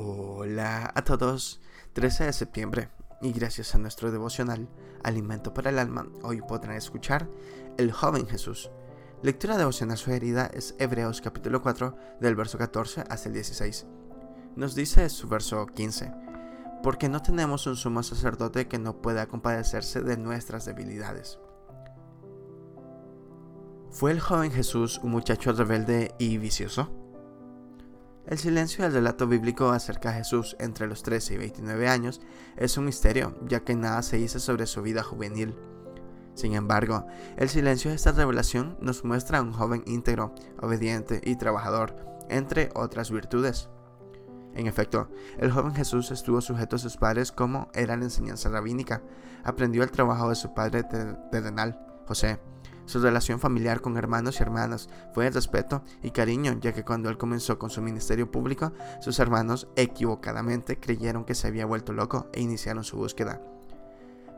Hola a todos, 13 de septiembre y gracias a nuestro devocional Alimento para el Alma, hoy podrán escuchar El joven Jesús. Lectura devocional sugerida es Hebreos capítulo 4 del verso 14 hasta el 16. Nos dice su verso 15, porque no tenemos un sumo sacerdote que no pueda compadecerse de nuestras debilidades. ¿Fue el joven Jesús un muchacho rebelde y vicioso? El silencio del relato bíblico acerca de Jesús entre los 13 y 29 años es un misterio, ya que nada se dice sobre su vida juvenil. Sin embargo, el silencio de esta revelación nos muestra a un joven íntegro, obediente y trabajador, entre otras virtudes. En efecto, el joven Jesús estuvo sujeto a sus padres como era la enseñanza rabínica, aprendió el trabajo de su padre terrenal, José, su relación familiar con hermanos y hermanas fue de respeto y cariño, ya que cuando él comenzó con su ministerio público, sus hermanos equivocadamente creyeron que se había vuelto loco e iniciaron su búsqueda.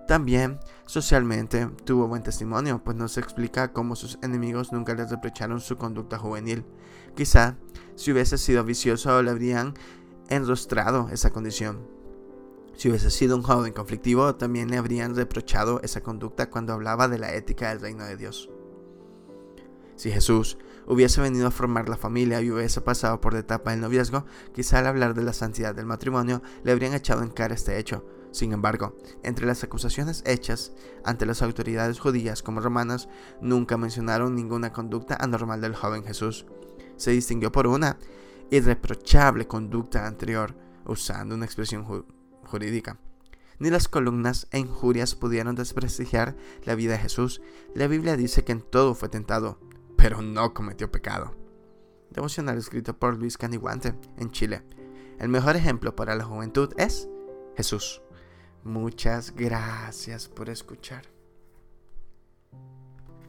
También, socialmente, tuvo buen testimonio, pues no se explica cómo sus enemigos nunca les reprocharon su conducta juvenil. Quizá, si hubiese sido vicioso, le habrían enrostrado esa condición. Si hubiese sido un joven conflictivo, también le habrían reprochado esa conducta cuando hablaba de la ética del reino de Dios. Si Jesús hubiese venido a formar la familia y hubiese pasado por la etapa del noviazgo, quizá al hablar de la santidad del matrimonio le habrían echado en cara este hecho. Sin embargo, entre las acusaciones hechas ante las autoridades judías como romanas, nunca mencionaron ninguna conducta anormal del joven Jesús. Se distinguió por una irreprochable conducta anterior, usando una expresión jurídica. Ni las columnas e injurias pudieron desprestigiar la vida de Jesús. La Biblia dice que en todo fue tentado, pero no cometió pecado. Devocional escrito por Luis Caniguante en Chile. El mejor ejemplo para la juventud es Jesús. Muchas gracias por escuchar.